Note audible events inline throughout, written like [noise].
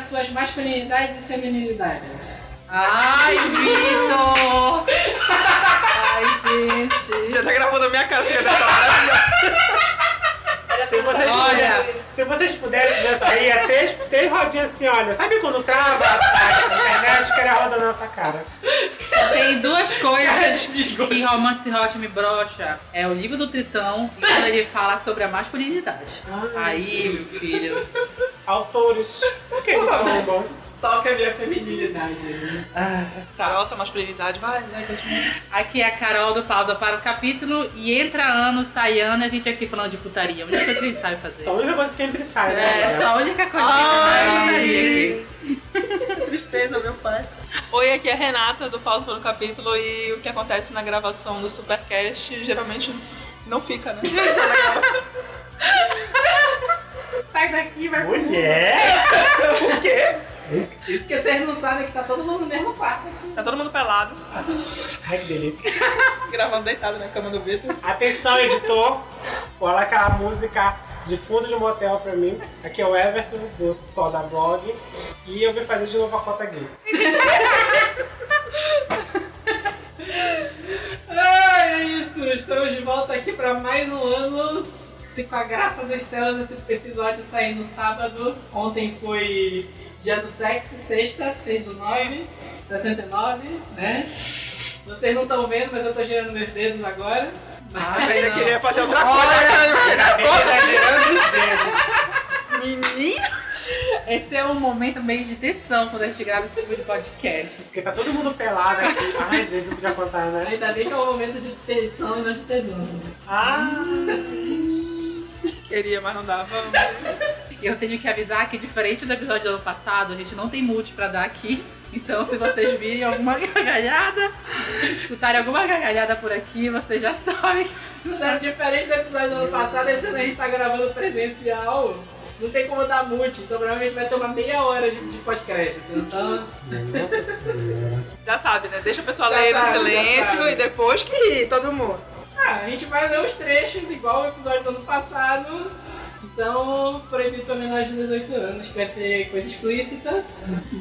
as suas masculinidades e feminilidades. Ai, [laughs] Vitor! Ai, gente. Já tá gravando a minha cara, fica dessa maravilhosa. Se vocês, Olha. pudessem, se vocês pudessem ver aí, ia ter, ter rodinha assim, olha. Sabe quando trava a internet que era roda na nossa cara? Tem duas coisas [laughs] que Romance Hot me brocha. É o livro do Tritão e quando ele fala sobre a masculinidade. Aí, meu filho. Autores. Por que não falam bom? Toca a minha feminilidade. né? Ah, tá. Nossa, masculinidade, vai, vai, continua. Aqui é a Carol do Pausa para o Capítulo e entra ano, sai ano, a gente aqui falando de putaria. A única coisa que a gente sabe fazer. Só a única coisa que entra e sai, É, né? só a única coisa que a gente sabe Ai. fazer aqui. [laughs] Tristeza, meu pai. Oi, aqui é a Renata do Pausa pelo Capítulo e o que acontece na gravação do Supercast geralmente não fica, né? Só na gravação. [laughs] Sai daqui, vai pro Mulher! [laughs] O quê? Isso que vocês não sabem que tá todo mundo no mesmo quarto aqui. Tá todo mundo pelado, Ai, que delícia. [laughs] gravando deitado na cama do Vitor. Atenção, editor. Coloca aquela música de fundo de motel pra mim. Aqui é o Everton, do Sol da Blog. E eu vim fazer de novo a cota gay. [laughs] Ai, é isso. Estamos de volta aqui pra mais um ano. Se com a graça dos céus esse episódio sair no sábado. Ontem foi dia do sexo, sexta, 6 do 9, 69, né? Vocês não estão vendo, mas eu tô girando meus dedos agora. Ah, Mas você não. queria fazer outra coisa, né? Tá girando os dedos. Menino! Esse é um momento meio de tensão quando a gente grava esse tipo de podcast. Porque tá todo mundo pelado aqui. Ai, gente, não podia contar, né? Ainda bem que é um momento de tensão e não de tesão. Ah, Queria, mas não dava. [laughs] E eu tenho que avisar que, diferente do episódio do ano passado, a gente não tem multi pra dar aqui. Então, se vocês virem alguma [laughs] gargalhada, escutarem alguma gargalhada por aqui, vocês já sabem Não, Diferente do episódio do ano passado, esse ano a gente tá gravando presencial. Não tem como dar multi, então provavelmente vai ter uma meia hora de, de pós-crédito. Então. Já sabe, né? Deixa a pessoa Já ler no sabe, silêncio e depois que ri, todo mundo. ah, a gente vai ler os trechos igual o episódio do ano passado. Então, proibido para menores de 18 anos, que vai ter coisa explícita.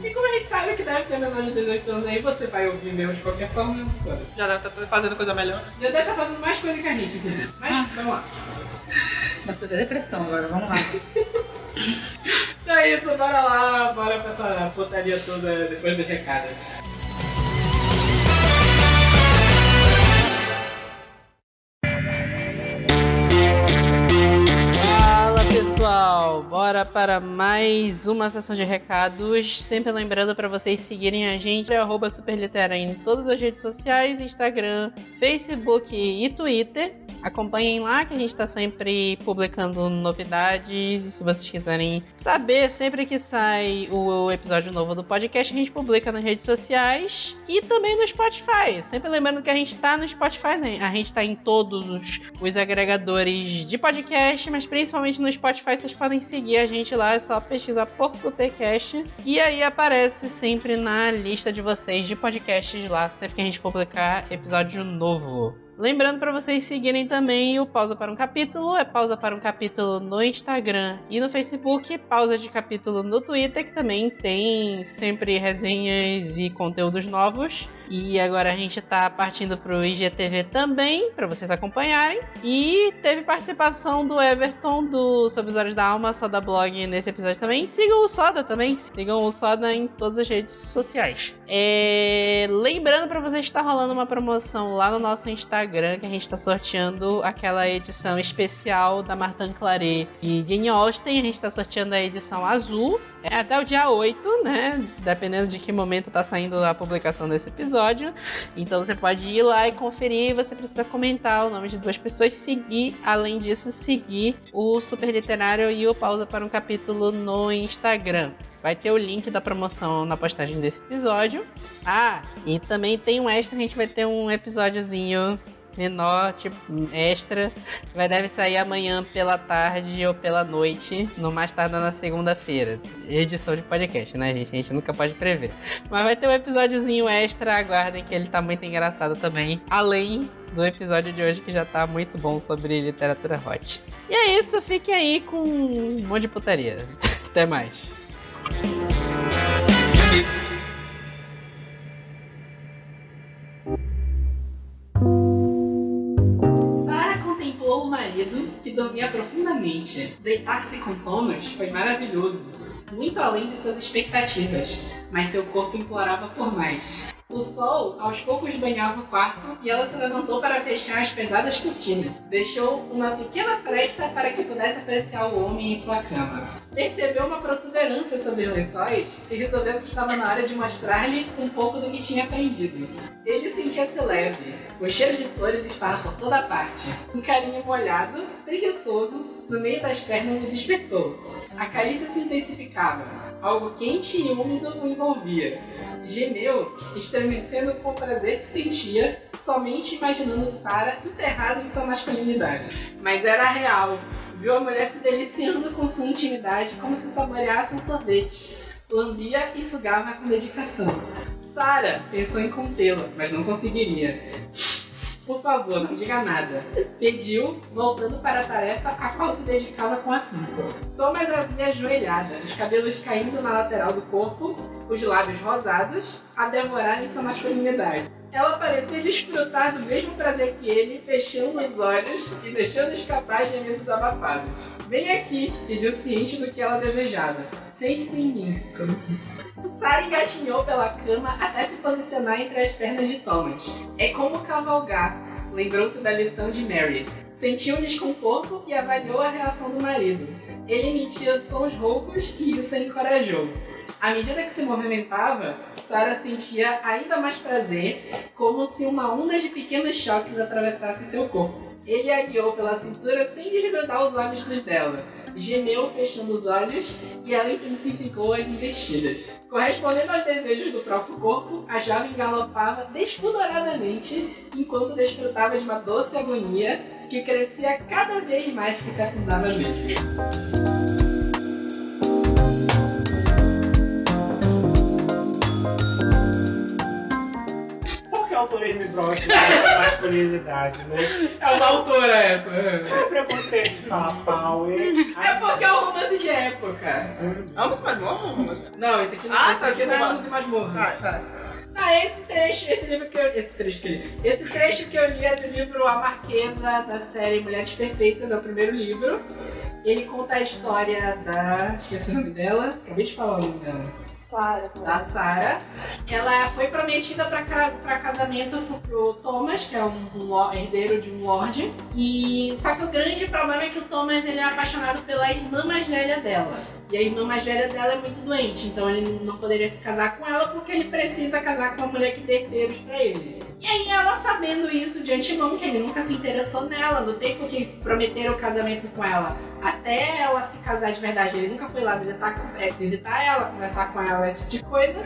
E como a gente sabe que deve ter menor de 18 anos aí, você vai ouvir mesmo de qualquer forma. foda-se. Já deve estar fazendo coisa melhor. Já deve estar fazendo mais coisa que a gente, inclusive. Mas vamos lá. Bateu da depressão agora, vamos lá. [laughs] Então é isso, bora lá, bora pra essa putaria toda depois dos recados. Bora para mais uma sessão de recados. Sempre lembrando para vocês seguirem a gente, arroba Superlitera em todas as redes sociais, Instagram, Facebook e Twitter. Acompanhem lá que a gente está sempre publicando novidades. E se vocês quiserem saber, sempre que sai o episódio novo do podcast, a gente publica nas redes sociais e também no Spotify. Sempre lembrando que a gente está no Spotify, né? a gente está em todos os, os agregadores de podcast, mas principalmente no Spotify vocês podem seguir a gente lá, é só pesquisar por Supercast e aí aparece sempre na lista de vocês de podcasts lá, sempre que a gente publicar episódio novo. Lembrando para vocês seguirem também o Pausa para um Capítulo, é Pausa para um Capítulo no Instagram e no Facebook, Pausa de Capítulo no Twitter, que também tem sempre resenhas e conteúdos novos. E agora a gente tá partindo pro IGTV também, para vocês acompanharem. E teve participação do Everton do Sob os Olhos da Alma, Soda Blog, nesse episódio também. Sigam o Soda também, sigam o Soda em todas as redes sociais. É... Lembrando para vocês que tá rolando uma promoção lá no nosso Instagram, que a gente tá sorteando aquela edição especial da Martin Claret e Jane Austen. A gente tá sorteando a edição azul. É até o dia 8, né? Dependendo de que momento tá saindo a publicação desse episódio. Então você pode ir lá e conferir. Você precisa comentar o nome de duas pessoas, seguir. Além disso, seguir o Super Literário e o Pausa para um Capítulo no Instagram. Vai ter o link da promoção na postagem desse episódio. Ah, e também tem um extra, a gente vai ter um episódiozinho menor, tipo, extra. Vai deve sair amanhã pela tarde ou pela noite, no mais tarde na segunda-feira. Edição de podcast, né, gente? A gente nunca pode prever. Mas vai ter um episódiozinho extra, aguardem que ele tá muito engraçado também. Além do episódio de hoje que já tá muito bom sobre literatura hot. E é isso, fique aí com um monte de putaria. [laughs] Até mais. Sarah contemplou o marido, que dormia profundamente. Deitar-se com Thomas foi maravilhoso, muito além de suas expectativas, mas seu corpo implorava por mais. O sol aos poucos banhava o quarto e ela se levantou para fechar as pesadas cortinas. Deixou uma pequena fresta para que pudesse apreciar o homem em sua cama. Percebeu uma protuberância sobre os lençóis e resolveu que estava na hora de mostrar-lhe um pouco do que tinha aprendido. Ele sentia-se leve. O cheiro de flores estava por toda parte. Um carinho molhado, preguiçoso, no meio das pernas o despertou. A carícia se intensificava. Algo quente e úmido o envolvia. Gemeu, estremecendo com o prazer que sentia, somente imaginando Sara enterrada em sua masculinidade. Mas era real. Viu a mulher se deliciando com sua intimidade como se saboreasse um sorvete. Lambia e sugava com dedicação. Sara pensou em contê-la, mas não conseguiria. Por favor, não diga nada. Pediu, voltando para a tarefa a qual se dedicava com afinco. Thomas havia ajoelhada, os cabelos caindo na lateral do corpo, os lábios rosados, a devorarem sua masculinidade. Ela parecia desfrutar do mesmo prazer que ele, fechando os olhos e deixando escapar gemidos abafados. Vem aqui, pediu ciente do que ela desejava. Sente-se em mim. Sarah engatinhou pela cama até se posicionar entre as pernas de Thomas. É como cavalgar, lembrou-se da lição de Mary. Sentiu um desconforto e avaliou a reação do marido. Ele emitia sons roucos e isso a encorajou. À medida que se movimentava, Sarah sentia ainda mais prazer, como se uma onda de pequenos choques atravessasse seu corpo. Ele a guiou pela cintura sem desgrudar os olhos dos dela. Gemeu fechando os olhos e ela intensificou as investidas. Correspondendo aos desejos do próprio corpo, a jovem galopava despudoradamente enquanto desfrutava de uma doce agonia que crescia cada vez mais que se afundava nele. Autores me brocham a masculinidade, né? É uma autora essa. É preconceito de falar power. É porque é um romance de época. Vamos mais morro? Não, esse aqui não, Ah, esse tá, aqui não é. Luz e Masmorra. Vai, vai. Ah, esse trecho, esse livro que eu. Esse trecho que eu li. Esse trecho que eu li é do livro A Marquesa da série Mulheres Perfeitas, é o primeiro livro. Ele conta a história da. Esqueci o nome dela. Acabei de falar o nome dela. Sara. Da Sarah. Ela foi prometida para casamento pro, pro Thomas, que é um, um herdeiro de um lord. E só que o grande problema é que o Thomas ele é apaixonado pela irmã mais velha dela. E a irmã mais velha dela é muito doente, então ele não poderia se casar com ela porque ele precisa casar com uma mulher que dê herdeiros pra ele. E aí ela sabendo isso de antemão, que ele nunca se interessou nela, no tempo que prometeram o casamento com ela, até ela se casar de verdade, ele nunca foi lá visitar, é, visitar ela, conversar com ela, esse tipo de coisa.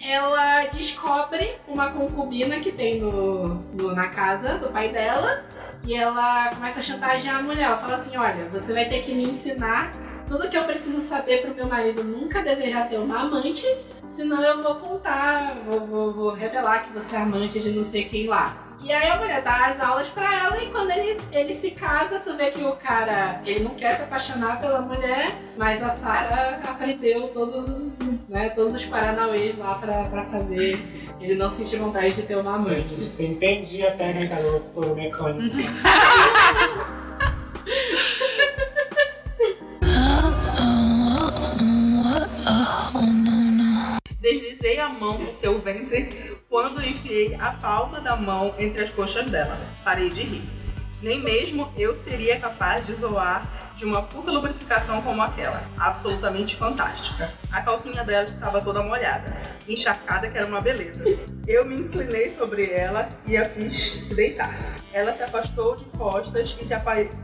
Ela descobre uma concubina que tem no, no- na casa do pai dela e ela começa a chantagear a mulher. Ela fala assim: Olha, você vai ter que me ensinar tudo que eu preciso saber pro meu marido nunca desejar ter uma amante, senão eu vou contar, vou, vou, vou revelar que você é amante de não sei quem lá. E aí a mulher dá as aulas pra ela e quando ele, ele se casa, tu vê que o cara, ele não quer se apaixonar pela mulher, mas a Sarah aprendeu todos, né, todos os paranauês lá pra, pra fazer ele não sentir vontade de ter uma amante. Entendi a técnica do mecânico. [laughs] Deslizei a mão por seu ventre quando enfiei a palma da mão entre as coxas dela. Parei de rir. Nem mesmo eu seria capaz de zoar de uma puta lubrificação como aquela. Absolutamente fantástica. A calcinha dela estava toda molhada, encharcada que era uma beleza. Eu me inclinei sobre ela e a fiz se deitar. Ela se afastou de costas e se,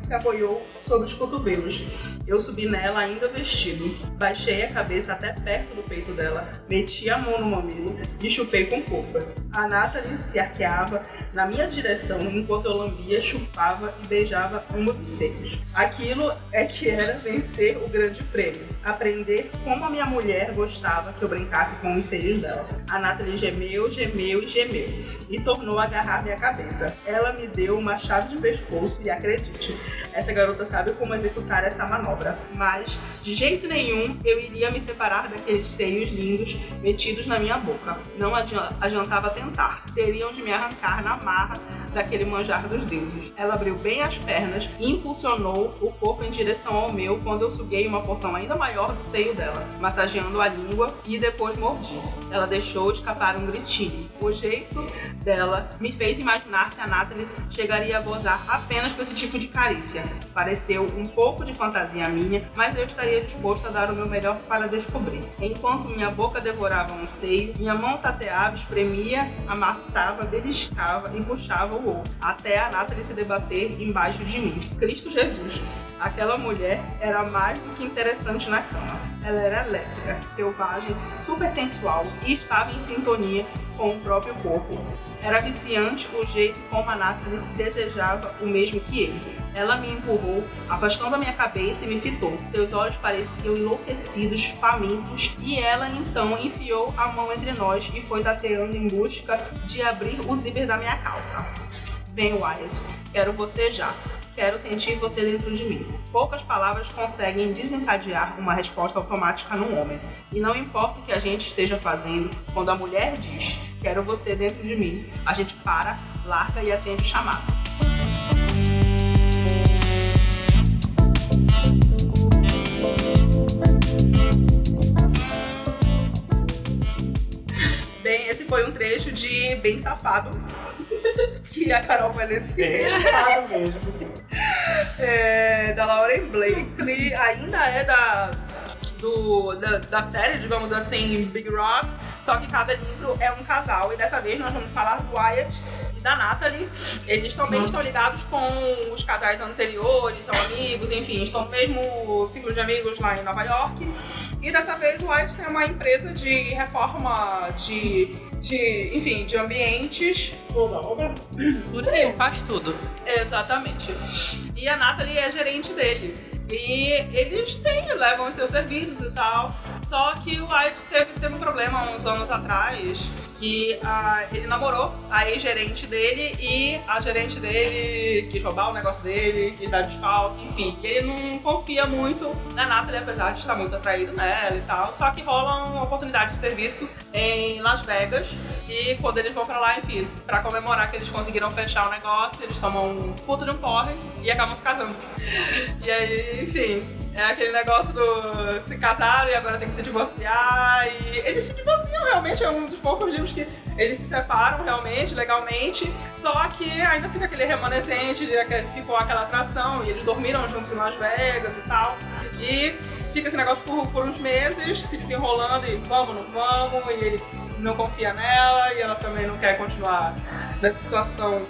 se apoiou sobre os cotovelos. Eu subi nela ainda vestido. Baixei a cabeça até perto do peito dela, meti a mão no mamilo e chupei com força. A Natalie se arqueava na minha direção enquanto eu lambia, chupava e beijava ambos os seios. Aquilo é que era vencer o grande prêmio. Aprender como a minha mulher gostava que eu brincasse com os seios dela. A Natalie gemeu, gemeu e gemeu e tornou a agarrar minha cabeça. Ela me deu uma chave de pescoço e acredite, essa garota sabe como executar essa manobra. Mas, de jeito nenhum, eu iria me separar daqueles seios lindos metidos na minha boca. Não adiantava tentar. Teriam de me arrancar na marra daquele manjar dos deuses. Ela abriu bem as pernas e impulsionou o corpo em direção ao meu quando eu suguei uma porção ainda maior do seio dela, massageando a língua e depois mordi. Ela deixou escapar um gritinho. O jeito dela me fez imaginar se a Natalie chegaria a gozar apenas com esse tipo de carícia. Pareceu um pouco de fantasia minha, mas eu estaria disposto a dar o meu melhor para descobrir. Enquanto minha boca devorava um seio, minha mão tateava, espremia, amassava, beliscava e puxava o outro, até a Natalie se debater embaixo de mim. Cristo Jesus! Aquela mulher era mais do que interessante na cama. Ela era elétrica, selvagem, super sensual e estava em sintonia com o próprio corpo. Era viciante o jeito como a Natalie desejava o mesmo que ele. Ela me empurrou, afastando a minha cabeça e me fitou. Seus olhos pareciam enlouquecidos, famintos, e ela então enfiou a mão entre nós e foi tateando em busca de abrir o zíper da minha calça. Vem, Wyatt, quero você já. Quero sentir você dentro de mim. Poucas palavras conseguem desencadear uma resposta automática num homem. E não importa o que a gente esteja fazendo, quando a mulher diz quero você dentro de mim, a gente para, larga e atende o chamado. Esse foi um trecho de Bem Safado, [laughs] que a Carol vai Bem safado mesmo. é, da Lauren Blakely, ainda é da, do, da, da série, digamos assim, Big Rock, só que cada livro é um casal, e dessa vez nós vamos falar do Wyatt da Natalie. Eles também estão ligados com os casais anteriores, são amigos, enfim, estão no mesmo ciclo de amigos lá em Nova York. E dessa vez o Wyatt tem uma empresa de reforma de, de enfim, de ambientes Toda obra. Por aí, faz tudo. Exatamente. E a Natalie é gerente dele. E eles têm, levam os seus serviços e tal. Só que o White teve, teve um problema uns anos atrás que ele namorou a ex-gerente dele e a gerente dele quis roubar o negócio dele, quis dar desfalque, enfim. E ele não confia muito na Natalie, apesar de estar muito atraído nela e tal. Só que rola uma oportunidade de serviço em Las Vegas e quando eles vão pra lá, enfim, pra comemorar que eles conseguiram fechar o negócio, eles tomam um puto de um porre e acabam se casando. [laughs] E aí, enfim, é aquele negócio do se casaram e agora tem que se divorciar. E eles se divorciam realmente, é um dos poucos livros que eles se separam realmente, legalmente. Só que ainda fica aquele remanescente, ficou aquela atração, e eles dormiram juntos em Las Vegas e tal. E fica esse negócio por, por uns meses, se desenrolando e vamos, não vamos, e ele não confia nela, e ela também não quer continuar nessa situação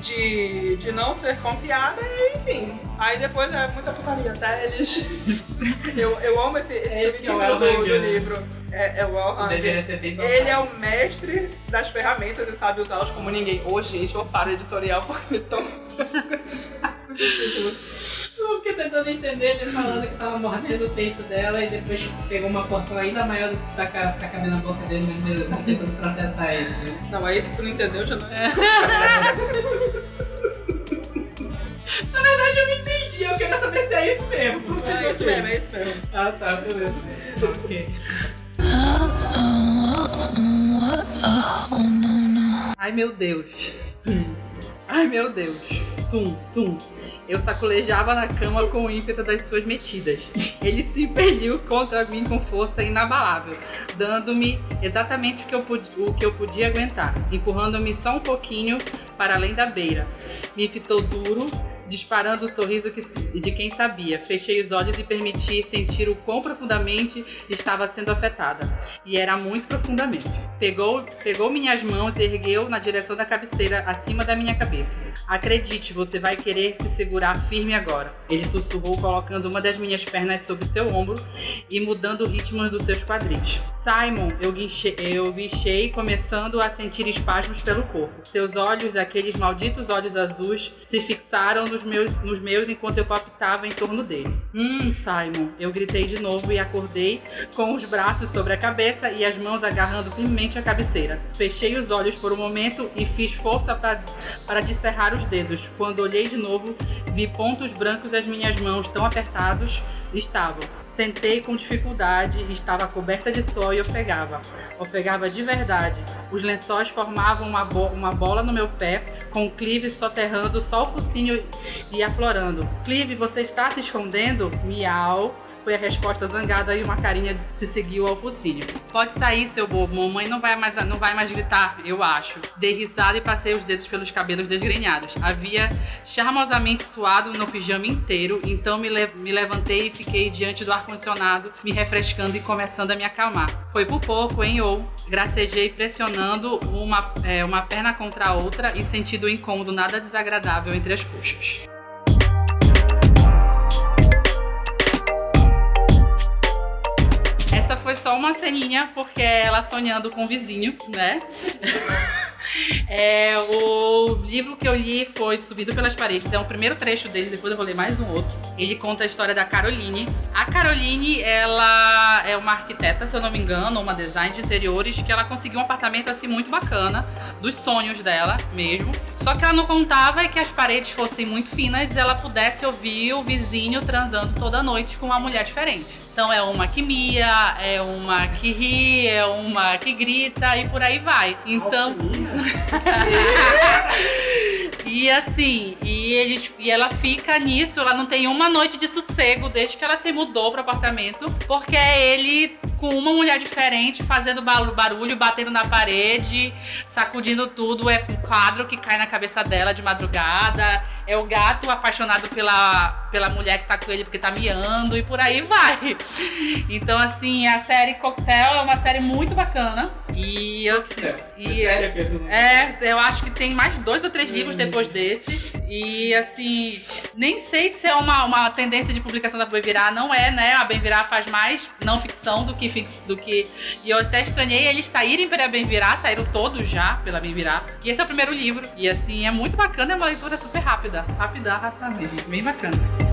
de, de não ser confiada, e enfim. Aí depois é muita putaria, tá? Eles. [laughs] eu, eu amo esse, esse Esse que é o título do, Al do livro. É, é o Al Hanger. Deveria ser bem Ele é o mestre das ferramentas e sabe usá-las como ninguém. Ô, gente, eu faro editorial porque estão [laughs] subtítulos. Eu fiquei tentando entender ele falando que tava mordendo o peito dela e depois pegou uma porção ainda maior do que tá, tá cabendo na boca dele, mas ele tá tentando processar isso. Né? Não, aí se tu não entendeu, já não é. [laughs] Na verdade, eu não entendi. Eu queria saber se é isso mesmo. É isso mesmo, é isso mesmo. Ah, tá, beleza. Ok. Ai meu Deus. Ai meu Deus. Tum, tum. Eu sacolejava na cama com o ímpeto das suas metidas. Ele se impeliu contra mim com força inabalável, dando-me exatamente o que, eu pod- o que eu podia aguentar, empurrando-me só um pouquinho para além da beira. Me fitou duro, disparando o sorriso que- de quem sabia. Fechei os olhos e permiti sentir o quão profundamente estava sendo afetada. E era muito profundamente. Pegou, pegou minhas mãos e ergueu na direção da cabeceira acima da minha cabeça. Acredite, você vai querer se segurar firme agora. Ele sussurrou, colocando uma das minhas pernas sobre seu ombro e mudando o ritmo dos seus quadris. Simon, eu guinchei, eu guinchei, começando a sentir espasmos pelo corpo. Seus olhos, aqueles malditos olhos azuis, se fixaram nos meus, nos meus enquanto eu palpitava em torno dele. Hum, Simon, eu gritei de novo e acordei com os braços sobre a cabeça e as mãos agarrando firmemente a cabeceira. Fechei os olhos por um momento e fiz força para descerrar os dedos. Quando olhei de novo, Vi pontos brancos as minhas mãos tão apertados estavam. Sentei com dificuldade, estava coberta de sol e ofegava. Ofegava de verdade. Os lençóis formavam uma, bo uma bola no meu pé, com o Clive soterrando só o focinho e aflorando. Clive, você está se escondendo? Miau. Foi a resposta zangada e uma carinha se seguiu ao focinho. Pode sair, seu bobo. Mamãe não vai mais, não vai mais gritar, eu acho. Dei risada e passei os dedos pelos cabelos desgrenhados. Havia charmosamente suado no pijama inteiro, então me, le me levantei e fiquei diante do ar-condicionado, me refrescando e começando a me acalmar. Foi por pouco, hein, ou gracejei pressionando uma, é, uma perna contra a outra e sentindo o incômodo nada desagradável entre as coxas. Essa foi só uma ceninha, porque ela sonhando com o vizinho, né? [laughs] É, o livro que eu li foi Subido pelas Paredes. É o primeiro trecho dele, depois eu vou ler mais um outro. Ele conta a história da Caroline. A Caroline, ela é uma arquiteta, se eu não me engano, uma design de interiores, que ela conseguiu um apartamento assim muito bacana, dos sonhos dela mesmo. Só que ela não contava que as paredes fossem muito finas e ela pudesse ouvir o vizinho transando toda noite com uma mulher diferente. Então é uma que mia, é uma que ri, é uma que grita e por aí vai. Então. [laughs] e assim, e, eles, e ela fica nisso, ela não tem uma noite de sossego desde que ela se mudou pro apartamento, porque é ele com uma mulher diferente, fazendo barulho, batendo na parede, sacudindo tudo. É um quadro que cai na cabeça dela de madrugada. É o gato apaixonado pela, pela mulher que tá com ele porque tá miando e por aí vai. Então, assim, a série Cocktail é uma série muito bacana. E eu. E, É sério que esse nome? é, eu acho que tem mais dois ou três livros depois desse. E assim, nem sei se é uma, uma tendência de publicação da Bem Virar, não é, né? A Bem Virar faz mais não ficção do que fix, do que. E eu até estranhei eles saírem pela Bem Virar, saíram todos já pela Bem Virar. E esse é o primeiro livro. E assim, é muito bacana, é uma leitura super rápida. Rápida, mesmo. Bem bacana.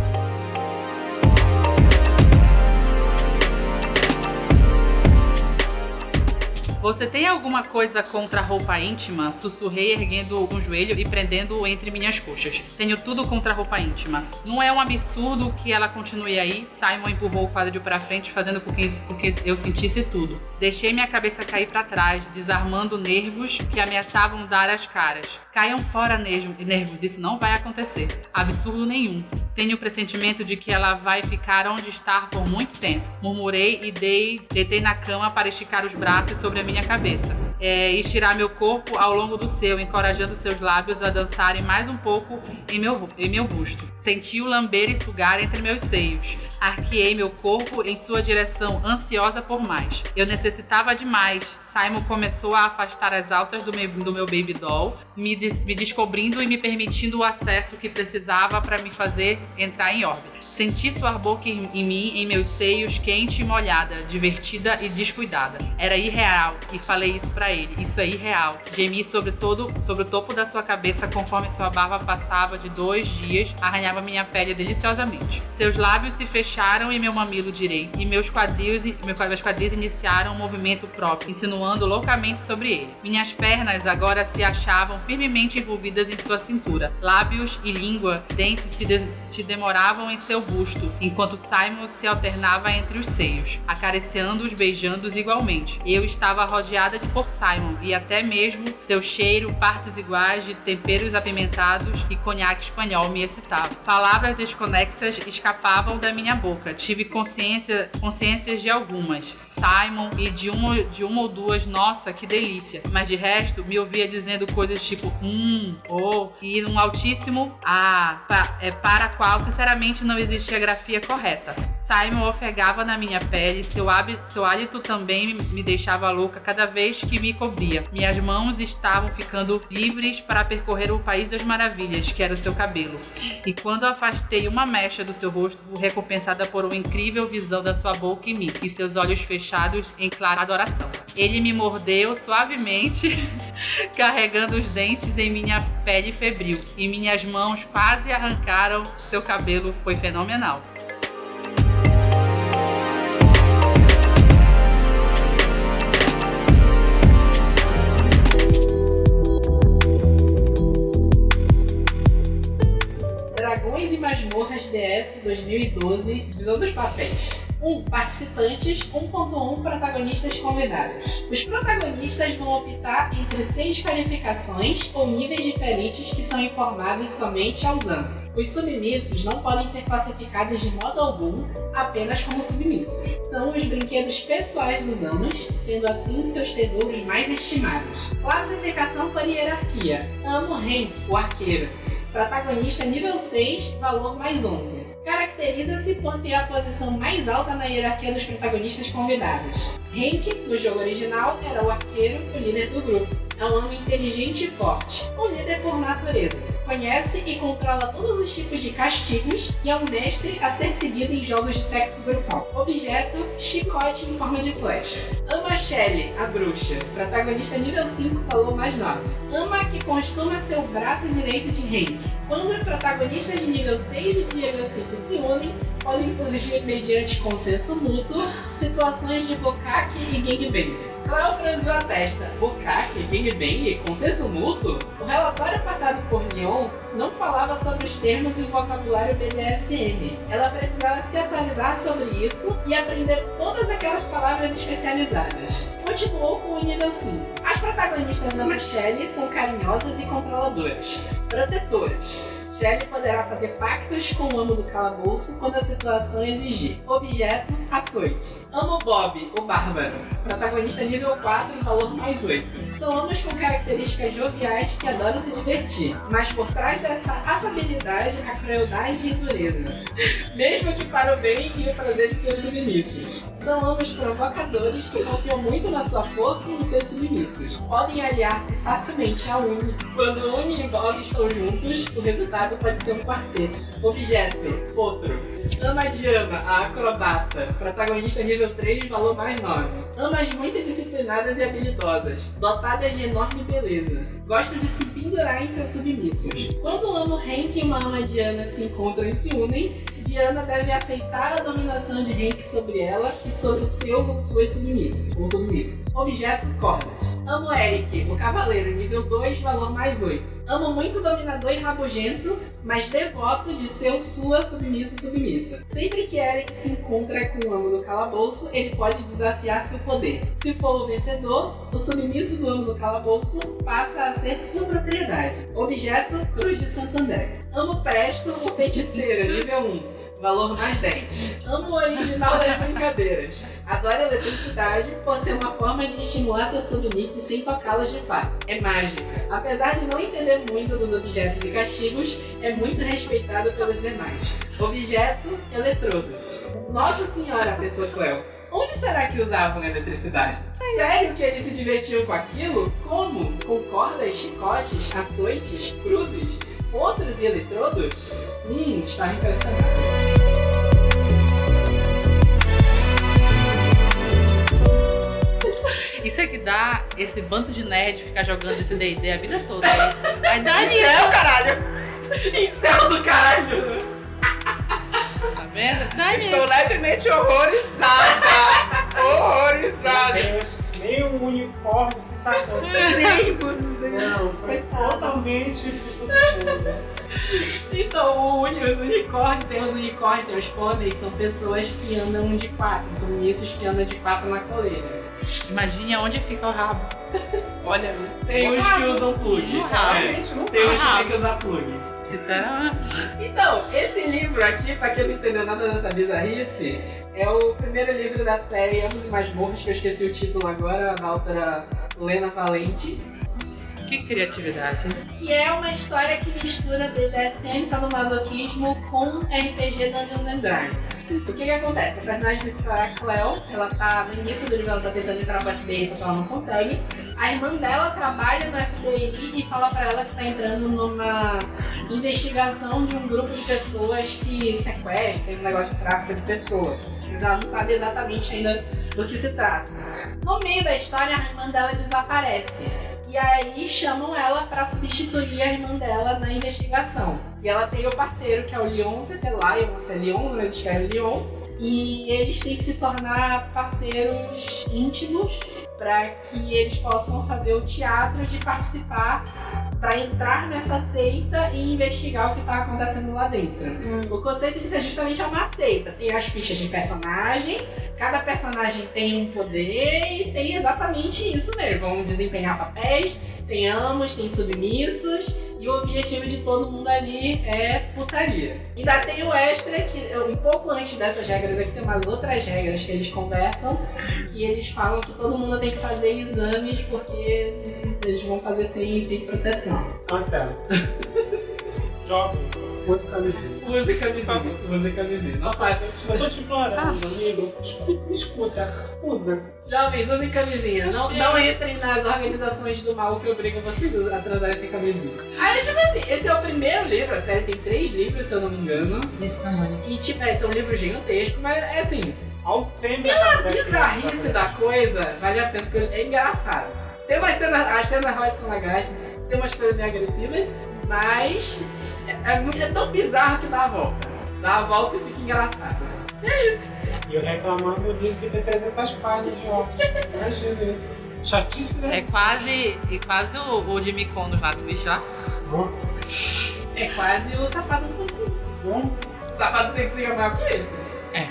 Você tem alguma coisa contra a roupa íntima? Sussurrei erguendo um joelho e prendendo-o entre minhas coxas. Tenho tudo contra a roupa íntima. Não é um absurdo que ela continue aí? Simon empurrou o quadril para frente, fazendo com que, com que eu sentisse tudo. Deixei minha cabeça cair para trás, desarmando nervos que ameaçavam dar as caras. Caiam fora nervos, isso não vai acontecer. Absurdo nenhum. Tenho o pressentimento de que ela vai ficar onde está por muito tempo. Murmurei e dei, deitei na cama para esticar os braços sobre a minha cabeça. É, estirar meu corpo ao longo do seu, encorajando seus lábios a dançarem mais um pouco em meu, em meu busto. Senti o lamber e sugar entre meus seios. Arqueei meu corpo em sua direção, ansiosa por mais. Eu necessitava de mais. Simon começou a afastar as alças do meu, do meu baby doll, me, de- me descobrindo e me permitindo o acesso que precisava para me fazer entrar em órbita. Senti suar boca em, mim, em meus seios, quente e molhada, divertida e descuidada. Era irreal e falei isso pra ele. Isso é irreal. Gemi sobre todo, sobre o topo da sua cabeça conforme sua barba passava de dois dias, arranhava minha pele deliciosamente. Seus lábios se fecharam em meu mamilo direito e meus quadris, meu- meus quadris iniciaram um movimento próprio, insinuando loucamente sobre ele. Minhas pernas agora se achavam firmemente envolvidas em sua cintura. Lábios e língua, dentes se, des- se demoravam em seu busto, enquanto Simon se alternava entre os seios, acariciando-os, beijando-os igualmente. Eu estava rodeada de por Simon e até mesmo seu cheiro, partes iguais de temperos apimentados e conhaque espanhol me excitavam. Palavras desconexas escapavam da minha boca. Tive consciência, consciências de algumas. Simon e de uma, de uma ou duas, nossa, que delícia. Mas de resto, me ouvia dizendo coisas tipo hum, oh, e um altíssimo ah, pa- é, para qual, sinceramente, não existia grafia correta. Simon ofegava na minha pele, seu, hábito, seu hálito também me deixava louca cada vez que me cobria. Minhas mãos estavam ficando livres para percorrer o país das maravilhas, que era o seu cabelo. E quando afastei uma mecha do seu rosto, fui recompensada por uma incrível visão da sua boca em mim e seus olhos fechados em clara adoração. Ele me mordeu suavemente, [laughs] [laughs] carregando os dentes em minha pele febril, e minhas mãos quase arrancaram seu cabelo. Foi fenomenal. Dragões e 2012, divisão dos papéis. 1. Participantes, 1.1 protagonistas convidados. Os protagonistas vão optar entre seis qualificações ou níveis diferentes que são informados somente aos anos. Os submissos não podem ser classificados de modo algum apenas como submissos. São os brinquedos pessoais dos anos, sendo assim seus tesouros mais estimados. Classificação por hierarquia. Amo Hank, o arqueiro. Protagonista nível 6, valor mais 11. Caracteriza-se por ter a posição mais alta na hierarquia dos protagonistas convidados. Hank, no jogo original, era o arqueiro, o líder do grupo. É um homem inteligente e forte, um líder por natureza. Conhece e controla todos os tipos de castigos e é um mestre a ser seguido em jogos de sexo grupal. Objeto: chicote em forma de flecha. Ama Shelley, a bruxa, protagonista nível 5, falou mais 9. Ama que costuma ser o braço direito de Hank. Quando protagonistas de nível 6 e de nível 5 se unem, podem surgir mediante consenso mútuo situações de bokake e gangbang. Cléo franziu a testa. Bukake, gangbang, consenso mútuo? O relatório passado por Leon não falava sobre os termos e o vocabulário BDSM. Ela precisava se atualizar sobre isso e aprender todas aquelas palavras especializadas. Continuou com o nível 5. As protagonistas Ama Shelley são carinhosas e controladoras. Protetoras. Shelley poderá fazer pactos com o amo do calabouço quando a situação exigir. Objeto, açoite. Amo Bob, o bárbaro. Protagonista nível 4 e valor mais 8. São homens com características joviais que adoram se divertir, mas por trás dessa afabilidade, a crueldade e a dureza. [laughs] Mesmo que para o bem e o prazer de seus submissos. São homens provocadores que confiam muito na sua força e em seus submissos. Podem aliar-se facilmente a Uni. Quando Uni e Bob estão juntos, o resultado pode ser um quarteto. Objeto, outro. Ama Diana, a acrobata. Protagonista nível 3, valor mais 9. Amas muito disciplinadas e habilidosas, dotadas de enorme beleza. Gostam de se pendurar em seus submissos. Quando o amo Hank e uma ama Diana se encontram e se unem, Diana deve aceitar a dominação de Hank sobre ela e sobre seus ou suas submissas. Ou submissas. Objeto cordas. Amo Eric, o cavaleiro, nível 2, valor mais 8. Amo muito dominador e rabugento, mas devoto de seu, sua, submisso, submissa. Sempre que Eric se encontra com o amo do calabouço, ele pode desafiar seu poder. Se for o vencedor, o submisso do amo do calabouço passa a ser sua propriedade. Objeto, Cruz de Santander. Amo Presto, o feiticeiro, nível 1 valor mais 10. Amo o original das brincadeiras. Adoro a eletricidade por ser uma forma de estimular seus submissos sem tocá-los de fato. É mágica. Apesar de não entender muito dos objetos e castigos, é muito respeitado pelos demais. Objeto, eletrodos. Nossa senhora, pensou Cleo. Onde será que usavam eletricidade? Sério que eles se divertiam com aquilo? Como? Com cordas, chicotes, açoites, cruzes, outros e eletrodos? Hum, estava impressionado. Isso é que dá esse bando de nerd ficar jogando esse D&D a vida toda. Aí, [laughs] aí dá nisso. Céu, caralho! [laughs] Incel do caralho! Tá vendo? Dá. Estou levemente horrorizada! [laughs] horrorizada! Deus, nem o unicórnio se sacou. Sim, Não, foi totalmente submundo. Então, o uni- os unicórnios, tem os unicórnios, tem os pôneis, são pessoas que andam de quatro, são submissos que andam de quatro na coleira. Imagine aonde fica o rabo. Olha, Tem os que usam plug. Não, É, realmente não Tem os que tem que usar plug. Então, esse livro aqui, pra quem não entendeu nada dessa bizarrice, é o primeiro livro da série Amos e Masmorras, que eu esqueci o título agora, da autora Lena Valente. Que criatividade. E é uma história que mistura BDSM, sadomasoquismo com RPG Dungeons and Dragons. O que que acontece? A personagem principal é a Cleo, ela tá no início do livro, ela tá tentando entrar pro FBI, só que ela não consegue. A irmã dela trabalha no FBI e fala pra ela que tá entrando numa investigação de um grupo de pessoas que sequestram, um negócio de tráfico de pessoas. Mas ela não sabe exatamente ainda do que se trata. No meio da história, a irmã dela desaparece. E aí chamam ela pra substituir a irmã dela na investigação. E ela tem o parceiro que é o Leon, não sei se é Lion ou se é Leon, mas escreve Leon. E eles têm que se tornar parceiros íntimos para que eles possam fazer o teatro de participar pra entrar nessa seita e investigar o que tá acontecendo lá dentro. Hum. O conceito disso é justamente uma seita. Tem as fichas de personagem, cada personagem tem um poder e tem exatamente isso mesmo. Vão desempenhar papéis, tem amos, tem submissos. E o objetivo de todo mundo ali é putaria. Ainda tem o extra, que um pouco antes dessas regras aqui tem umas outras regras que eles conversam. E eles falam que todo mundo tem que fazer exames porque eles vão fazer sem, sem proteção. Cancela. [laughs] Joga. Use camisinha. Use camisinha, use camisinha. Não faz. Eu tô te implorando, amigo. Escuta, me escuta. Usa. Jovens, usem camisinha. Não, não entrem nas organizações do mal que obrigam vocês a transarem sem camisinha. Aí, tipo assim, esse é o primeiro livro. A série tem três livros, se eu não me engano. Desse tamanho. E, tipo, é, são livros gigantescos, mas é assim, Ao tempo a bizarrice da coisa vale a pena, porque é engraçado. Tem umas cenas, as cenas hot são legais, tem umas coisas meio agressivas, mas é, é muito- é tão bizarro que dá a volta. Dá a volta e fica engraçado. É isso. E eu reclamando do livro que tem 300 páginas de óculos. Imagina isso. É né? quase, é quase o, o Jimmy Condos lá, tu viste lá? Nossa. É quase o Safado do Sensei. Nossa. O Safado do Sensei é maior que esse. É.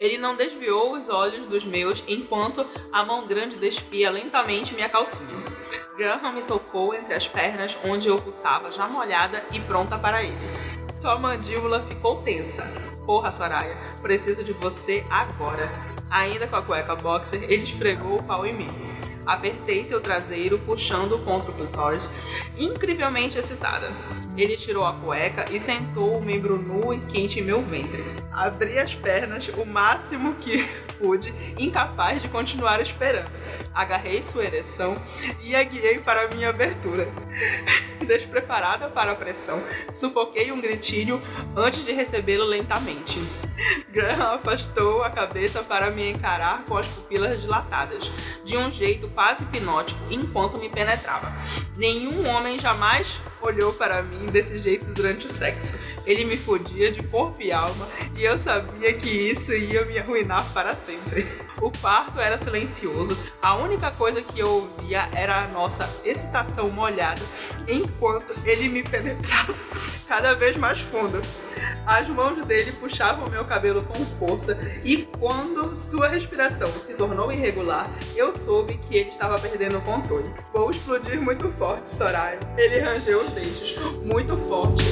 Ele não desviou os olhos dos meus enquanto a mão grande despia lentamente minha calcinha. Graham me tocou entre as pernas onde eu pulsava, já molhada e pronta para ele. Sua mandíbula ficou tensa. Porra, Soraya, preciso de você agora. Ainda com a cueca boxer, ele esfregou o pau em mim. Apertei seu traseiro, puxando contra o clitóris, incrivelmente excitada. Ele tirou a cueca e sentou o membro nu e quente em meu ventre. Abri as pernas o máximo que [laughs] pude, incapaz de continuar esperando. Agarrei sua ereção e a guiei para a minha abertura. [laughs] Despreparada para a pressão, sufoquei um gritinho antes de recebê-lo lentamente. [laughs] Graham afastou a cabeça para me encarar com as pupilas dilatadas, de um jeito quase hipnótico, enquanto me penetrava. Nenhum homem jamais olhou para mim desse jeito durante o sexo. Ele me fodia de corpo e alma, e eu sabia que isso ia me arruinar para sempre. O quarto era silencioso, a única coisa que eu ouvia era a nossa excitação molhada, enquanto ele me penetrava cada vez mais fundo. As mãos dele puxavam meu cabelo com força e quando sua respiração se tornou irregular, eu soube que ele estava perdendo o controle. Vou explodir muito forte, Soraya. Ele rangeu os dentes, muito forte.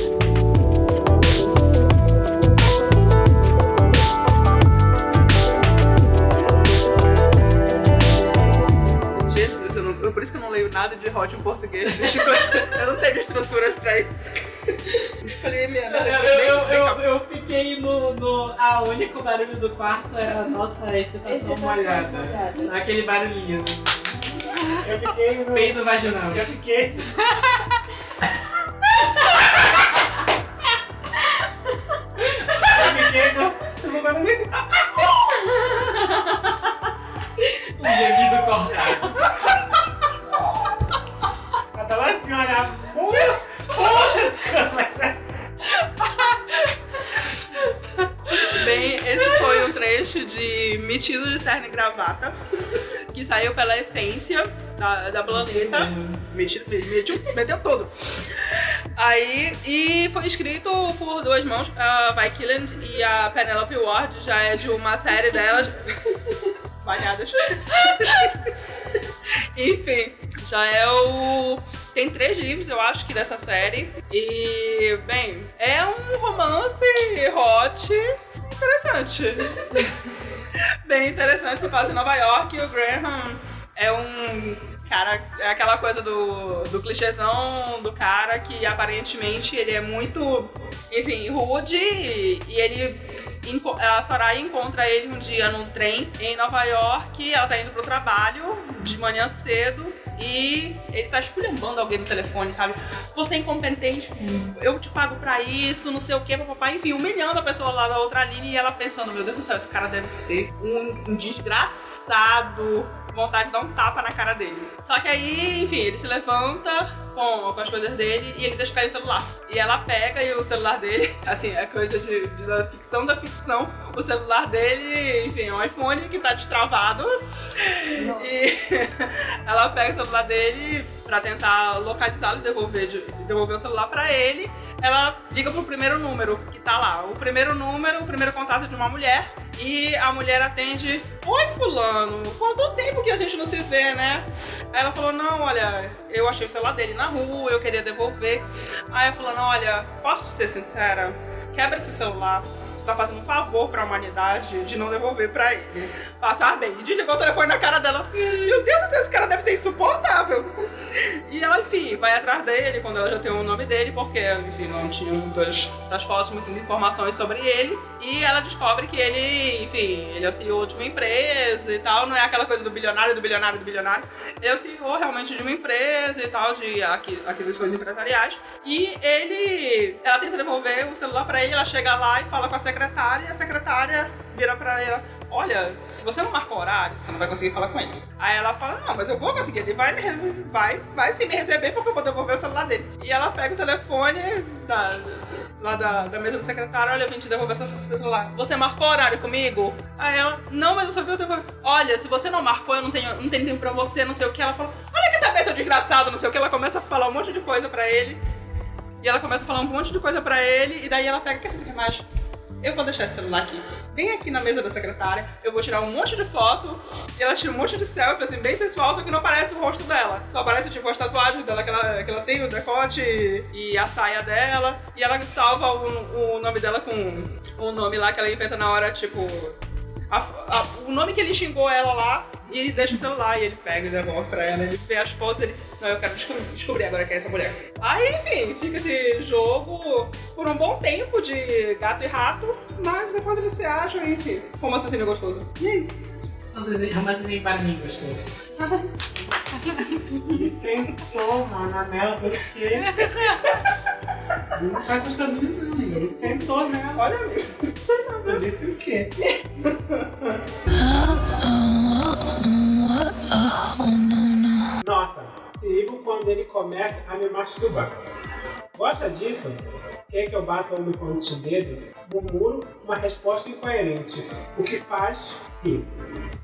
Jesus, eu não- eu- por isso que eu não leio nada de hot em português. [laughs] Eu não tenho estrutura pra isso. Escolhi minha Eu, nada eu, fiquei no, no. Ah, o único barulho do quarto era a nossa excitação Excitação molhada. molhada. Aquele barulhinho. Eu fiquei no. Peito vaginal. Eu fiquei. Um gemido cortado. Tava assim, olha. Porra! Poxa! Mas Bem, esse foi um trecho de Metido de Terno e Gravata, que saiu pela essência da, da planeta. Metido, metiu, meteu tudo. Aí, e foi escrito por duas mãos, a Vi Killand e a Penelope Ward, já é de uma série delas. [laughs] Banhadas. [laughs] Enfim, já é o. Tem três livros, eu acho que dessa série. E, bem, é um romance hot interessante. [laughs] Bem interessante, se passa em Nova York e o Graham é um cara, é aquela coisa do, do clichêzão do cara que aparentemente ele é muito, enfim, rude e, e ele. A Soraya encontra ele um dia num trem em Nova York, ela tá indo pro trabalho de manhã cedo e ele tá esculhambando alguém no telefone, sabe? Você é incompetente, eu te pago pra isso, não sei o que, papai, enfim, humilhando a pessoa lá da outra linha e ela pensando, meu Deus do céu, esse cara deve ser um, um desgraçado. Vontade de dar um tapa na cara dele. Só que aí, enfim, ele se levanta, com, com as coisas dele e ele deixa cair o celular. E ela pega e o celular dele, [laughs] assim, é coisa de, de- da ficção da ficção, o celular dele, enfim, é um iPhone que tá destravado. E [laughs] ela pega o celular dele pra tentar localizá-lo e devolver, de- devolver o celular pra ele. Ela liga pro primeiro número que tá lá. O primeiro número, o primeiro contato de uma mulher. E a mulher atende: Oi, Fulano, quanto tempo que a gente não se vê, né? Aí ela falou: Não, olha, eu achei o celular dele na rua, eu queria devolver. Aí a Fulano: Olha, posso ser sincera? Quebra esse celular. Tá fazendo um favor pra humanidade de não devolver pra ele. Passar bem. E desligou o telefone na cara dela. Meu Deus do céu, esse cara deve ser insuportável. E ela, enfim, vai atrás dele quando ela já tem o nome dele, porque, enfim, não tinha muitas das fotos, muitas informações sobre ele. E ela descobre que ele, enfim, ele é o CEO de uma empresa e tal. Não é aquela coisa do bilionário, do bilionário, do bilionário. Ele é o CEO realmente de uma empresa e tal, de aqui- aquisições empresariais. E ele. Ela tenta devolver o celular pra ele, ela chega lá e fala com a secretária, e a secretária vira pra ela. Olha, se você não marcar horário, você não vai conseguir falar com ele. Aí ela fala, não, mas eu vou conseguir, ele vai me vai, vai sim me receber porque eu vou devolver o celular dele. E ela pega o telefone da, lá da, da mesa do secretário, olha, eu vim te devolver seu celular. Você marcou horário comigo? Aí ela, não, mas eu só vi o telefone. Olha, se você não marcou, eu não tenho, não tenho tempo pra você, não sei o que. Ela fala, olha que saber, seu desgraçado, não sei o que. Ela começa a falar um monte de coisa pra ele. E ela começa a falar um monte de coisa pra ele, e daí ela pega, quer saber o que mais? Eu vou deixar esse celular aqui, bem aqui na mesa da secretária. Eu vou tirar um monte de foto. E ela tira um monte de selfie, assim, bem sensual, só que não aparece o rosto dela. Só aparece, tipo, as tatuagens dela que ela, que ela tem, o decote e a saia dela. E ela salva o, o nome dela com o nome lá que ela inventa na hora, tipo. A- a- o nome que ele xingou ela lá e deixa o celular e ele pega e devolve pra ela. Ele vê as fotos e ele. Não, eu quero descobrir, descobrir agora quem é essa mulher. Aí, enfim, fica esse jogo por um bom tempo de gato e rato, mas depois eles se acham, e, enfim, como assassino gostoso. E é isso. Romancezinho para mim, gostou. [laughs] E sentou, mano, nela [laughs] porque. Não tá gostosinho não, amiga. Ele sentou nela. Olha ali. Eu disse o quê? Nossa, sigo quando ele começa a me masturbar. Gosta disso? Quer que eu bata o meu ponto de dedo? Murmuro uma resposta incoerente, o que faz rir.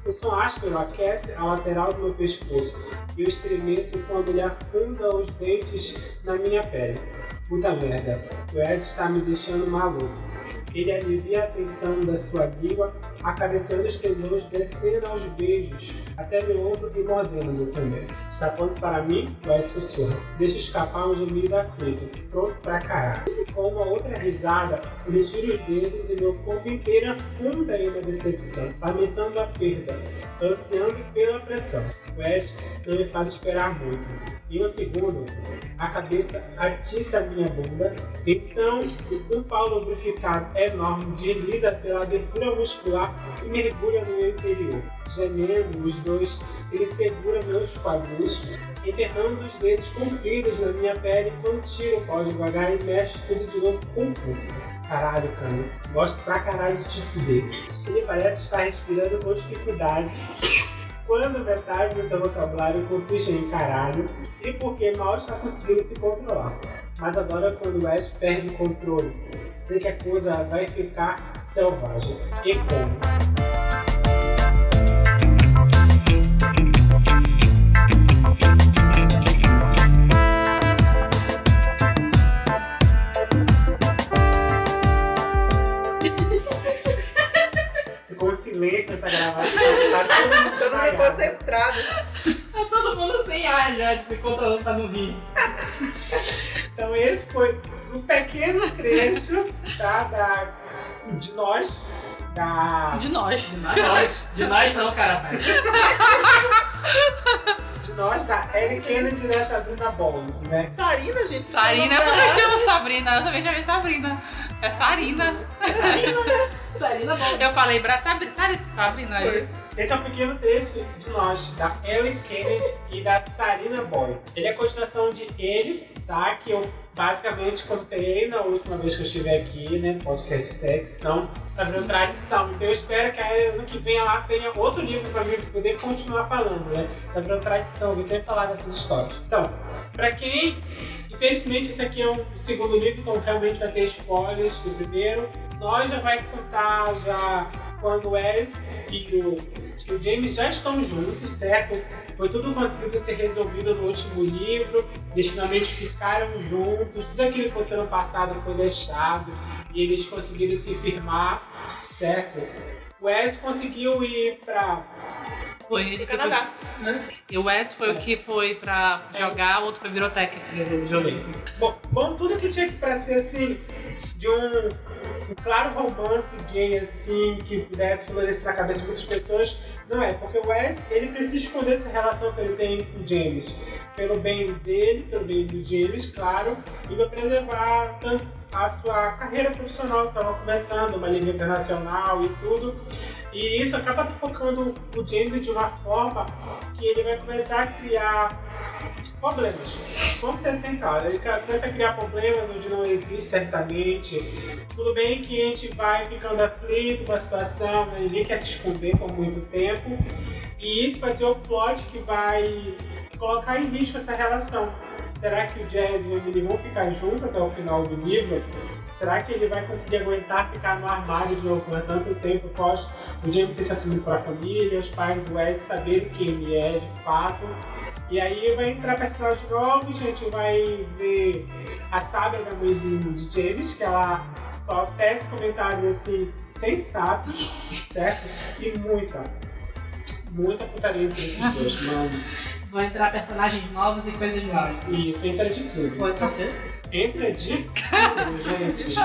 O som áspero aquece a lateral do meu pescoço e eu estremeço quando ele afunda os dentes na minha pele. Puta merda, o Wes está me deixando maluco. Ele alivia a tensão da sua língua, acariciando os tendões, descendo aos beijos até meu ombro e mordendo também. Está pronto para mim? Wes sussurra. Deixa escapar um gemido aflito, pronto pra caralho. Com uma outra risada, ele tira os dedos e meu corpo inteiro afunda em uma decepção, lamentando a perda, ansiando pela pressão. Wes não me faz esperar muito. Em um segundo, a cabeça atiça a minha bunda, então um pau lubrificado enorme desliza pela abertura muscular e mergulha no meu interior. Gemendo os dois, ele segura meus quadris, enterrando os dedos compridos na minha pele enquanto tira o pau devagar e mexe tudo de novo com força. Caralho, cano, gosto pra caralho de te fuder. Ele parece estar respirando com dificuldade quando metade do seu vocabulário consiste em caralho e porque mal está conseguindo se controlar. Mas adora quando o Ash perde o controle. Sei que a coisa vai ficar selvagem. E como? Concentrado. Tá [laughs] todo mundo sem ar já, de se controlando pra não rir. Então esse foi um pequeno trecho tá, da, de nós, da, De nós. De nós, de nós não, cara. de nós, da Ellie Kennedy e da Sabrina Bond, né? Sarina, gente. Sarina, não porque eu chamo Sabrina. Eu também chamei Sabrina. É Sarina. Sarina bom. Eu falei pra Sabrina. Sabrina. Foi. Esse é um pequeno trecho de nós, da Ellie Kennedy e da Sarina Boy. Ele é a continuação de Ele, tá? Que eu basicamente contei na última vez que eu estive aqui, né? Podcast Sex, então tá virando tradição. Então eu espero que ano que vem lá tenha outro livro pra mim poder continuar falando, né? Tá virando tradição, sempre falar dessas histórias. Então, pra quem. Infelizmente esse aqui é o segundo livro, então realmente vai ter spoilers do primeiro. Nós já vai contar já quando o Wes e o, e o James já estão juntos, certo? Foi tudo conseguido ser resolvido no último livro, eles finalmente ficaram juntos, tudo aquilo que aconteceu no passado foi deixado e eles conseguiram se firmar, certo? O Wes conseguiu ir pra. Foi ele Canadá, né? foi- E o Wes foi o que foi pra jogar, o outro foi virou técnico do jogo. Sim. Bom, bom, tudo que tinha que pra ser assim, de um, um claro romance gay, assim, que pudesse florescer na cabeça de muitas pessoas, não é. Porque o Wes, ele precisa esconder essa relação que ele tem com o James. Pelo bem dele, pelo bem do James, claro, e pra preservar tanto a sua carreira profissional que estava começando, uma língua internacional e tudo. E isso acaba se focando o James de uma forma que ele vai começar a criar problemas. Vamos ser assim. Ele começa a criar problemas onde não existe certamente. Tudo bem que a gente vai ficando aflito com a situação, né? ninguém quer se esconder por muito tempo. E isso vai ser o plot que vai colocar em risco essa relação. Será que o Jazz e o Emily vão ficar juntos até o final do livro? Será que ele vai conseguir aguentar ficar no armário de novo por tanto tempo após o Jamie ter se assumido para a família, os pais do Wes saberem quem ele é de fato? E aí vai entrar personagens novos, a gente vai ver a Sábia da mãe do, de James, que ela só tece comentários assim, sensatos, certo? E muita, muita putaria entre esses dois, mano. Vão entrar personagens novos e coisas novas. Isso entra de tudo. Vou entrar o quê? Entra de tudo, gente.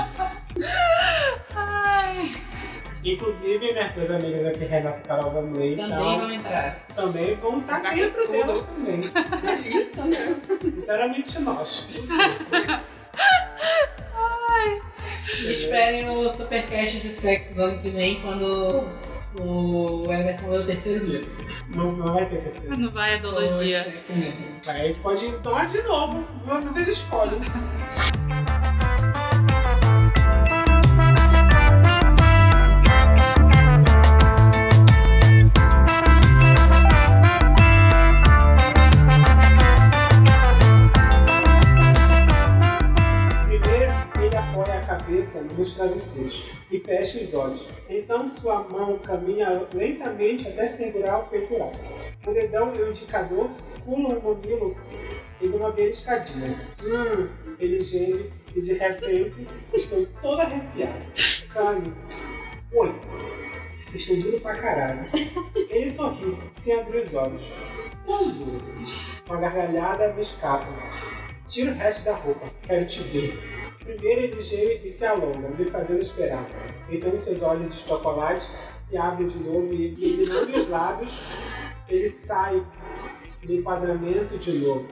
Inclusive, minhas duas amigas aqui, Renata e Carol Van Ley, Também então, vão entrar. também vão estar Vai dentro tudo. delas também. Delícia. Literalmente nós. E esperem o supercast de sexo do ano que vem, quando o Everton ler o terceiro livro. Não, não vai ter que ser. Não vai a ideologia. Poxa, que. Aí a gente pode tomar de novo. Vocês escolhem. Cabeça nos travesseiros e fecha os olhos. Então sua mão caminha lentamente até segurar o peitoral. O dedão e o indicador circulam o mamilo e de uma beliscadinha. Hum, ele geme e de repente estou toda arrepiada. Cami, oi, estou duro pra caralho. Ele sorri, sem abrir os olhos. Não duro. Uma gargalhada me escapa. Tira o resto da roupa, quero te ver. Primeiro ele geme e se alonga, me fazendo esperar. Então seus olhos de chocolate se abrem de novo e, iluminando os lábios, ele sai do enquadramento de novo.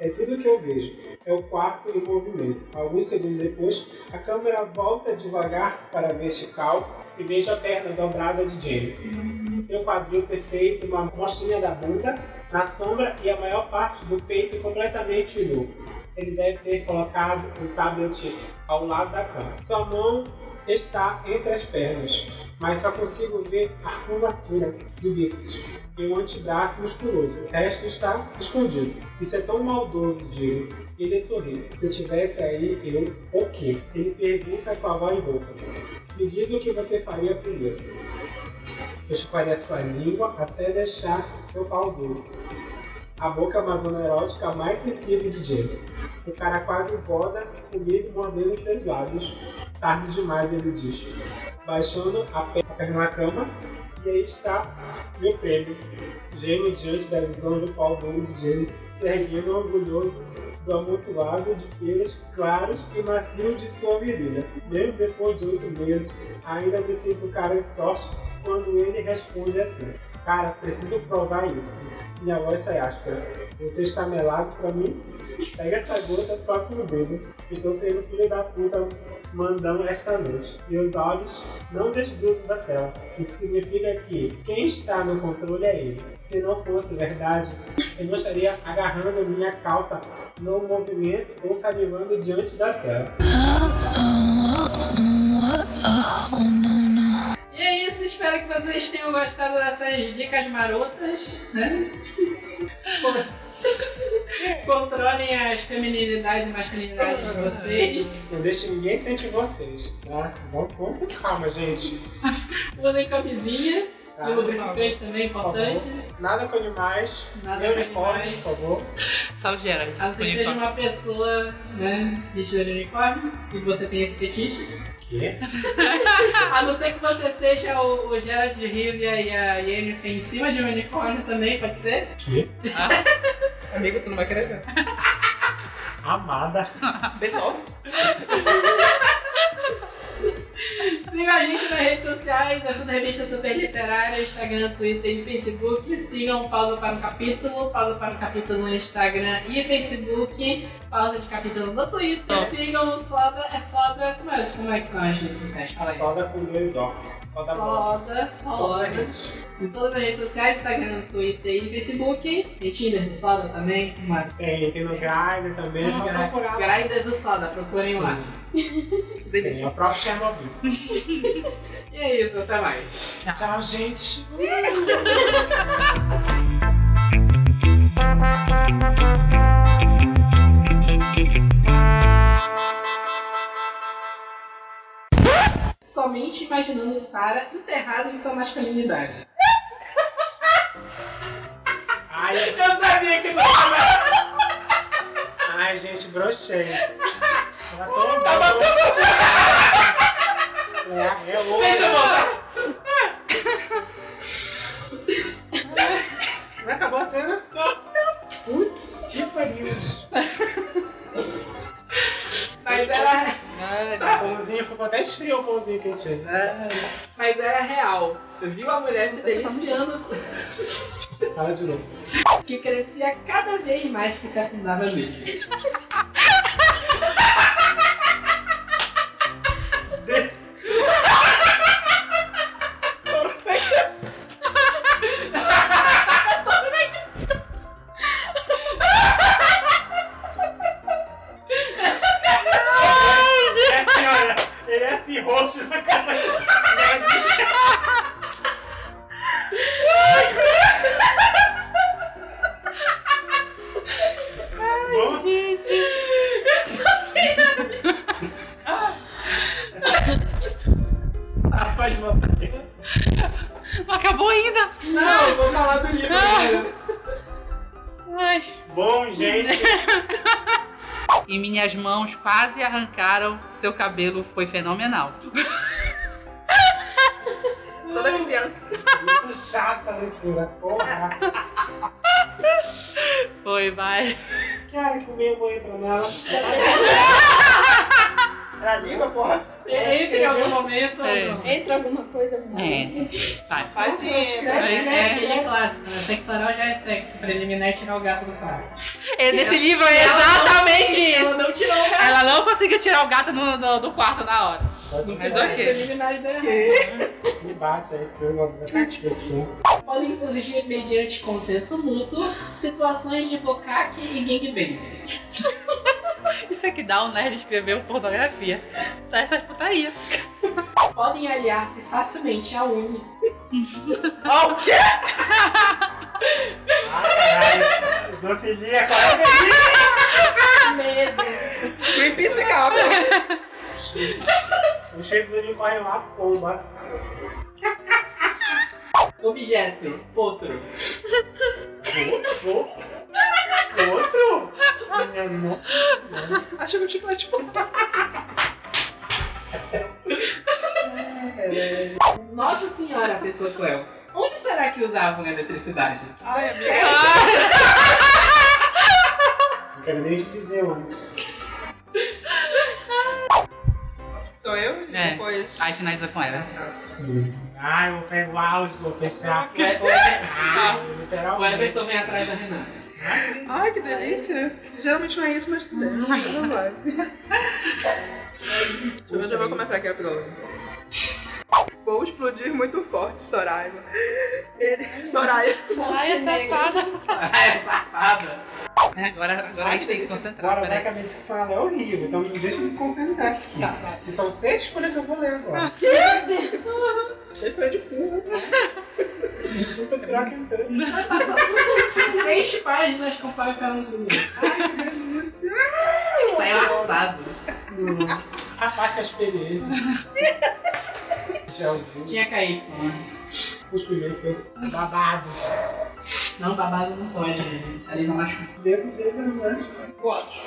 É tudo que eu vejo. É o quarto em movimento. Alguns segundos depois, a câmera volta devagar para a vertical e vejo a perna dobrada de Jamie. Seu quadril perfeito, uma mostrinha da bunda na sombra e a maior parte do peito completamente nu. Ele deve ter colocado o tablet ao lado da cama. Sua mão está entre as pernas, mas só consigo ver a curvatura do bíceps e um antebraço musculoso. O resto está escondido. Isso é tão maldoso, digo. Ele sorri. Se tivesse aí, eu, o quê? Ele pergunta com a voz rouca. Me diz o que você faria primeiro. Eu chuparia sua língua até deixar seu pau duro. A boca é uma zona erótica mais sensível de Jamie. O cara quase goza comigo mordendo seus lábios. Tarde demais, ele diz. Baixando a pe- a perna na cama, e aí está meu prêmio. Jamie diante da visão do pau duro de Jamie, se erguendo orgulhoso do amontoado de pelos claros e macios de sua virilha. Mesmo depois de oito meses, ainda me sinto cara de sorte quando ele responde assim. Cara, preciso provar isso. Minha voz sai áspera. Você está melado pra mim? Pega essa gota só com o dedo. Estou sendo filho da puta mandando esta noite. Meus olhos não desgrudam da tela, o que significa que quem está no controle é ele. Se não fosse verdade, eu não estaria agarrando minha calça no movimento ou salivando diante da tela. É espero que vocês tenham gostado dessas dicas marotas, né? [laughs] Controlem as feminilidades e masculinidades de vocês. Não deixe ninguém sentir vocês, tá? Vamos, com calma, gente. [laughs] Usem camisinha Tá? e lubrificante também, favor. importante. Nada com animais. Nada nem com unicórnio, animais. por favor. Salgera. A não ser que seja uma pessoa, né, vestida de unicórnio e você tem esse fetiche quê? [laughs] a não ser que você seja o, o Gerard de Rivia e a Yennefer em cima de um unicórnio também, pode ser? Quê? Ah. Amigo, tu não vai querer ver. Amada. B9. [laughs] [laughs] Siga a gente nas redes sociais, é na Revista Super Literária, Instagram, Twitter e Facebook. Sigam Pausa para o Capítulo, Pausa para o Capítulo no Instagram e Facebook, Pausa de Capítulo no Twitter. Sigam o Soda, é Soda, como é, como é que são as redes sociais? Fala aí. Soda com dois óculos. Soda Soda. Em todas as redes sociais, Instagram, Twitter e Facebook. E Tinder do Soda também, mano. Tem, tem no Grindr também, é só procurar. Grindr do Soda, procurem lá. Sim, [laughs] é o próprio Chernobyl. [laughs] E é isso, até mais. Tchau, gente. [laughs] Somente imaginando Sarah enterrada em sua masculinidade. Ai, Eu sabia que você ai, gente, brochei. Tava tão bom. É, é. Deixa eu voltar. Não acabou a cena? Putz, que pariu. Mas era, O pãozinho ficou até esfriou o pãozinho quentinho. mas era real. Viu a mulher se deliciando, Fala de novo. que crescia cada vez mais que se afundava nele. Minhas mãos quase arrancaram. Seu cabelo foi fenomenal. Toda arrepiada. Muito chato essa leitura. Porra. Foi, vai. Cara, que o mesmo entra nela. [laughs] Era a língua, porra. Entre em algum momento. É. não. Entra alguma coisa no É, vai. Paciência. É, é aquele clássico, né? Sexo oral já é sexo. Preliminar é tirar o gato do quarto. É, Nesse livro é exatamente isso. Ela não tirou o gato. Ela não conseguiu tirar o gato no, no- do quarto na hora. Pode Mas ok. Preliminares errado. Me bate aí, pelo amor de Deus. Podem surgir mediante consenso mútuo situações de bocaque e gangbang. [laughs] [laughs] Isso é que dá um nerd escrever pornografia. Tá essas putaria. Podem aliar-se facilmente à Uni. [laughs] Ó, o quê? Caralho. Zoofilia, qual é a medida? medo. Greenpeace me calma. O chefe corre uma pomba. Objeto, potro. Outro? Outro? Minha nossa. Acho que eu tinha que tipo. [laughs] Nossa senhora, pessoa Cleo. Onde será que usavam a eletricidade? Ai, amiga. Não quero nem te dizer onde. Sou eu? É. Depois. Aí finaliza com ela. Sim. Ai, eu vou pegar o áudio, vou fechar. O Everton- Ai, O literalmente. Everton vem atrás da Renata. Ai, que delícia. Geralmente não é isso, mas tudo bem. Não vai. Deixa eu ver se eu vou começar aqui rapidão. Vou explodir muito forte, Soraiva. Ele... Soraya. Soraya safada. Ah, é safada. É, agora, agora a gente tem que concentrar, Agora vai peraí. que a medicina fala é horrível, então deixa eu me concentrar aqui. Tá, tá. E são seis folhas que eu vou ler agora. Você foi de cu. Puta pior que entrando. Vai passar seis páginas com papel no Saiu assado. Rapaz, que experiência. Gelzinho. Tinha KY. Os primeiros foi babado. Não, babado não pode, gente. Isso ali não machuca. Dedo deles é mais. Quatro.